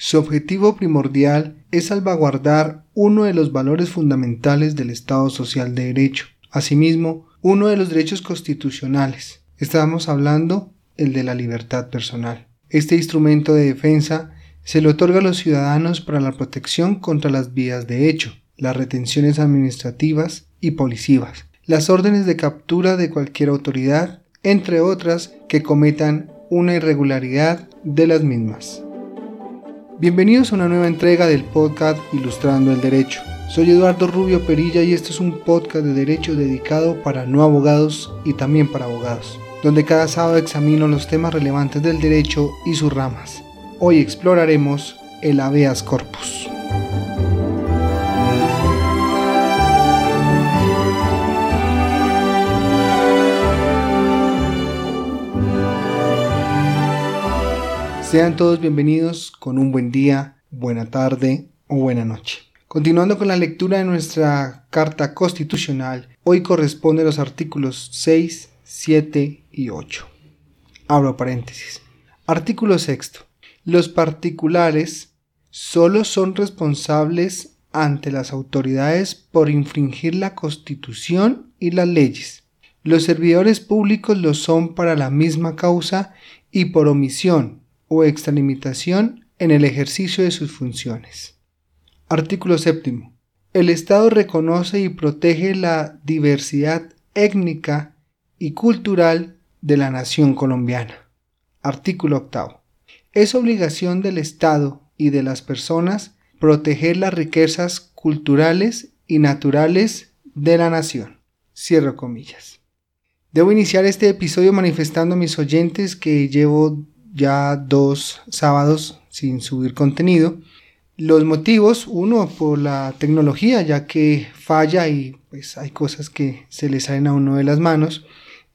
Su objetivo primordial es salvaguardar uno de los valores fundamentales del Estado Social de Derecho, asimismo, uno de los derechos constitucionales. Estamos hablando el de la libertad personal. Este instrumento de defensa se le otorga a los ciudadanos para la protección contra las vías de hecho, las retenciones administrativas y policivas, las órdenes de captura de cualquier autoridad, entre otras que cometan una irregularidad de las mismas. Bienvenidos a una nueva entrega del podcast Ilustrando el Derecho. Soy Eduardo Rubio Perilla y este es un podcast de derecho dedicado para no abogados y también para abogados, donde cada sábado examino los temas relevantes del derecho y sus ramas. Hoy exploraremos el habeas corpus. Sean todos bienvenidos con un buen día, buena tarde o buena noche. Continuando con la lectura de nuestra Carta Constitucional, hoy corresponde los artículos 6, 7 y 8. Abro paréntesis. Artículo 6. Los particulares solo son responsables ante las autoridades por infringir la Constitución y las leyes. Los servidores públicos lo son para la misma causa y por omisión, o extralimitación en el ejercicio de sus funciones. Artículo séptimo. El Estado reconoce y protege la diversidad étnica y cultural de la nación colombiana. Artículo octavo. Es obligación del Estado y de las personas proteger las riquezas culturales y naturales de la nación. Cierro comillas. Debo iniciar este episodio manifestando a mis oyentes que llevo ya dos sábados sin subir contenido. Los motivos, uno por la tecnología, ya que falla y pues hay cosas que se le salen a uno de las manos.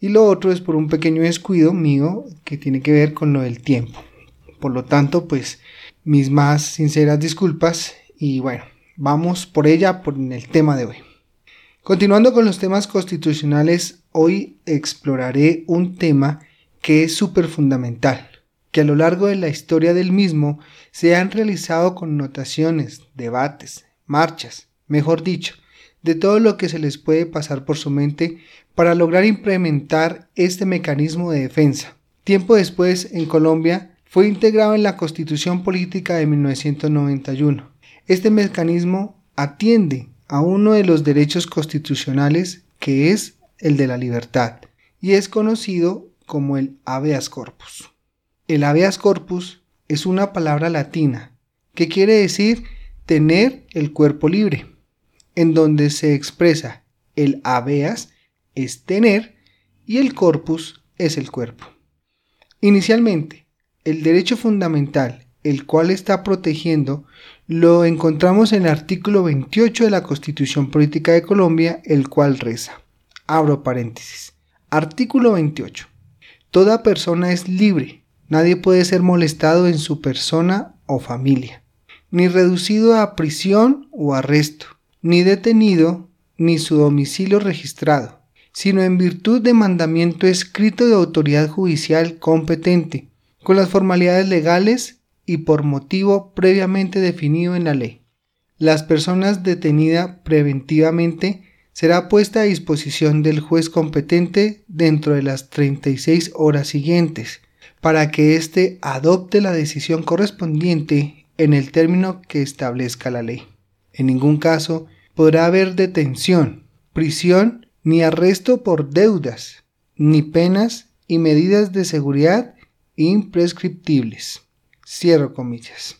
Y lo otro es por un pequeño descuido mío que tiene que ver con lo del tiempo. Por lo tanto, pues mis más sinceras disculpas y bueno, vamos por ella por el tema de hoy. Continuando con los temas constitucionales, hoy exploraré un tema que es súper fundamental que a lo largo de la historia del mismo se han realizado connotaciones, debates, marchas, mejor dicho, de todo lo que se les puede pasar por su mente para lograr implementar este mecanismo de defensa. Tiempo después, en Colombia, fue integrado en la Constitución Política de 1991. Este mecanismo atiende a uno de los derechos constitucionales que es el de la libertad y es conocido como el habeas corpus. El habeas corpus es una palabra latina que quiere decir tener el cuerpo libre, en donde se expresa el habeas es tener y el corpus es el cuerpo. Inicialmente, el derecho fundamental, el cual está protegiendo, lo encontramos en el artículo 28 de la Constitución Política de Colombia, el cual reza. Abro paréntesis. Artículo 28. Toda persona es libre Nadie puede ser molestado en su persona o familia, ni reducido a prisión o arresto, ni detenido, ni su domicilio registrado, sino en virtud de mandamiento escrito de autoridad judicial competente, con las formalidades legales y por motivo previamente definido en la ley. Las personas detenidas preventivamente será puesta a disposición del juez competente dentro de las 36 horas siguientes, para que éste adopte la decisión correspondiente en el término que establezca la ley. En ningún caso podrá haber detención, prisión ni arresto por deudas, ni penas y medidas de seguridad imprescriptibles. Cierro comillas.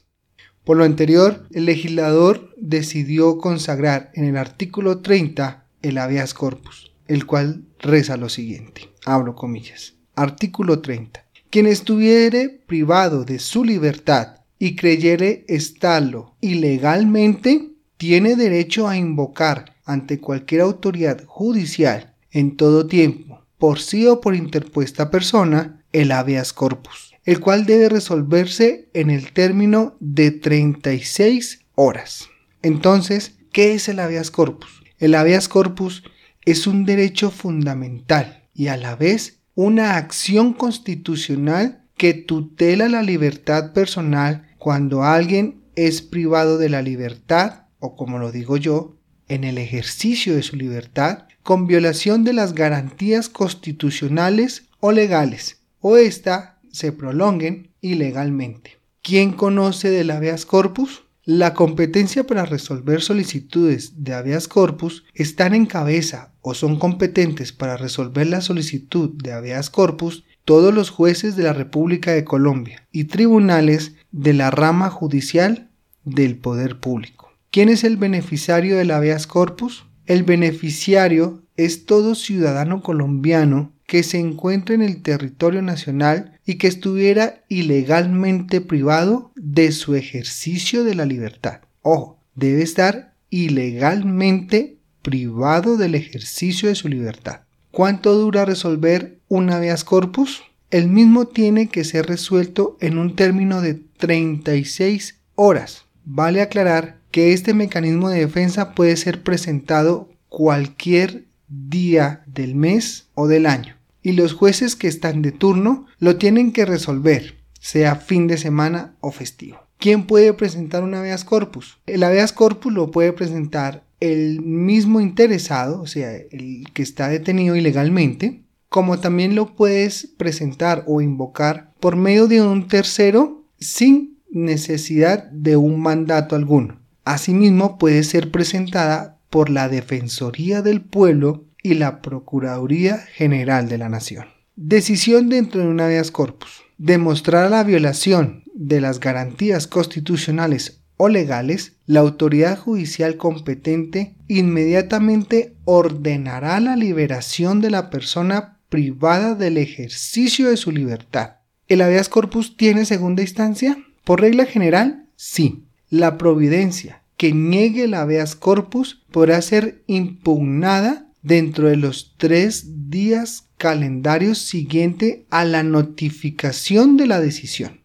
Por lo anterior, el legislador decidió consagrar en el artículo 30 el habeas corpus, el cual reza lo siguiente. Abro comillas. Artículo 30. Quien estuviere privado de su libertad y creyere estarlo ilegalmente, tiene derecho a invocar ante cualquier autoridad judicial en todo tiempo, por sí o por interpuesta persona, el habeas corpus, el cual debe resolverse en el término de 36 horas. Entonces, ¿qué es el habeas corpus? El habeas corpus es un derecho fundamental y a la vez una acción constitucional que tutela la libertad personal cuando alguien es privado de la libertad, o como lo digo yo, en el ejercicio de su libertad, con violación de las garantías constitucionales o legales, o ésta se prolonguen ilegalmente. ¿Quién conoce del habeas corpus? La competencia para resolver solicitudes de habeas corpus están en cabeza o son competentes para resolver la solicitud de habeas corpus todos los jueces de la República de Colombia y tribunales de la rama judicial del poder público. ¿Quién es el beneficiario del habeas corpus? El beneficiario es todo ciudadano colombiano que se encuentre en el territorio nacional y que estuviera ilegalmente privado de su ejercicio de la libertad. Ojo, debe estar ilegalmente privado del ejercicio de su libertad. ¿Cuánto dura resolver un habeas corpus? El mismo tiene que ser resuelto en un término de 36 horas. Vale aclarar que este mecanismo de defensa puede ser presentado cualquier día del mes o del año. Y los jueces que están de turno lo tienen que resolver, sea fin de semana o festivo. ¿Quién puede presentar un habeas corpus? El habeas corpus lo puede presentar el mismo interesado, o sea, el que está detenido ilegalmente, como también lo puedes presentar o invocar por medio de un tercero sin necesidad de un mandato alguno. Asimismo, puede ser presentada por la Defensoría del Pueblo y la Procuraduría General de la Nación. Decisión dentro de un habeas corpus. Demostrar la violación de las garantías constitucionales o legales, la autoridad judicial competente inmediatamente ordenará la liberación de la persona privada del ejercicio de su libertad. ¿El habeas corpus tiene segunda instancia? Por regla general, sí. La providencia que niegue el habeas corpus podrá ser impugnada dentro de los tres días calendarios siguiente a la notificación de la decisión.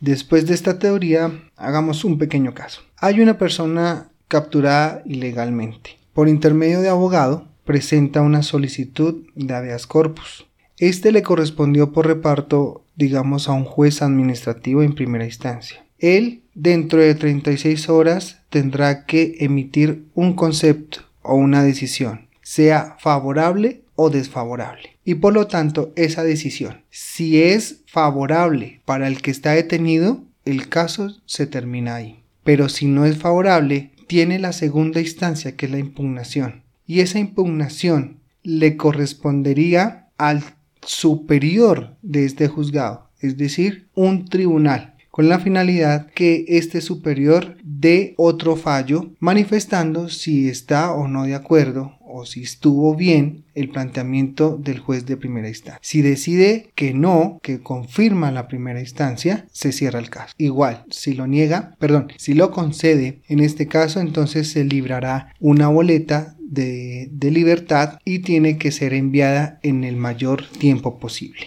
Después de esta teoría, hagamos un pequeño caso. Hay una persona capturada ilegalmente. Por intermedio de abogado, presenta una solicitud de habeas corpus. Este le correspondió por reparto, digamos, a un juez administrativo en primera instancia. Él, dentro de 36 horas, tendrá que emitir un concepto o una decisión, sea favorable o desfavorable. Y por lo tanto, esa decisión, si es favorable para el que está detenido, el caso se termina ahí. Pero si no es favorable, tiene la segunda instancia, que es la impugnación. Y esa impugnación le correspondería al superior de este juzgado, es decir, un tribunal, con la finalidad que este superior dé otro fallo manifestando si está o no de acuerdo o si estuvo bien el planteamiento del juez de primera instancia. Si decide que no, que confirma la primera instancia, se cierra el caso. Igual, si lo niega, perdón, si lo concede, en este caso entonces se librará una boleta de, de libertad y tiene que ser enviada en el mayor tiempo posible.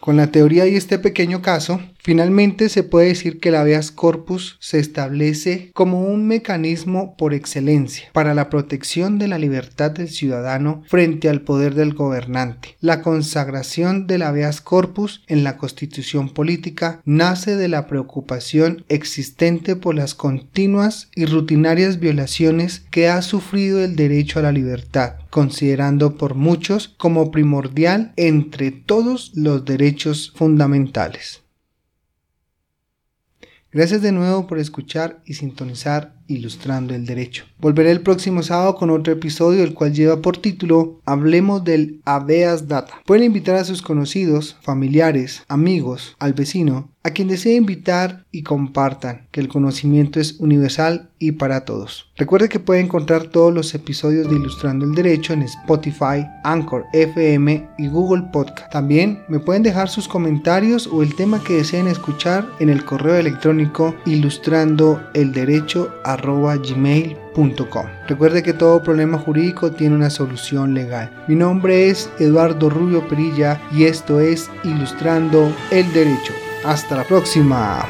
Con la teoría y este pequeño caso, finalmente se puede decir que el habeas corpus se establece como un mecanismo por excelencia para la protección de la libertad del ciudadano frente al poder del gobernante. La consagración del habeas corpus en la constitución política nace de la preocupación existente por las continuas y rutinarias violaciones que ha sufrido el derecho a la libertad considerando por muchos como primordial entre todos los derechos fundamentales. Gracias de nuevo por escuchar y sintonizar Ilustrando el Derecho. Volveré el próximo sábado con otro episodio el cual lleva por título Hablemos del Habeas Data. Pueden invitar a sus conocidos, familiares, amigos, al vecino, a quien desee invitar y compartan que el conocimiento es universal y para todos. Recuerde que puede encontrar todos los episodios de Ilustrando el Derecho en Spotify, Anchor FM y Google Podcast. También me pueden dejar sus comentarios o el tema que deseen escuchar en el correo electrónico ilustrando el derecho gmail.com. Recuerde que todo problema jurídico tiene una solución legal. Mi nombre es Eduardo Rubio Perilla y esto es Ilustrando el Derecho. Hasta la próxima.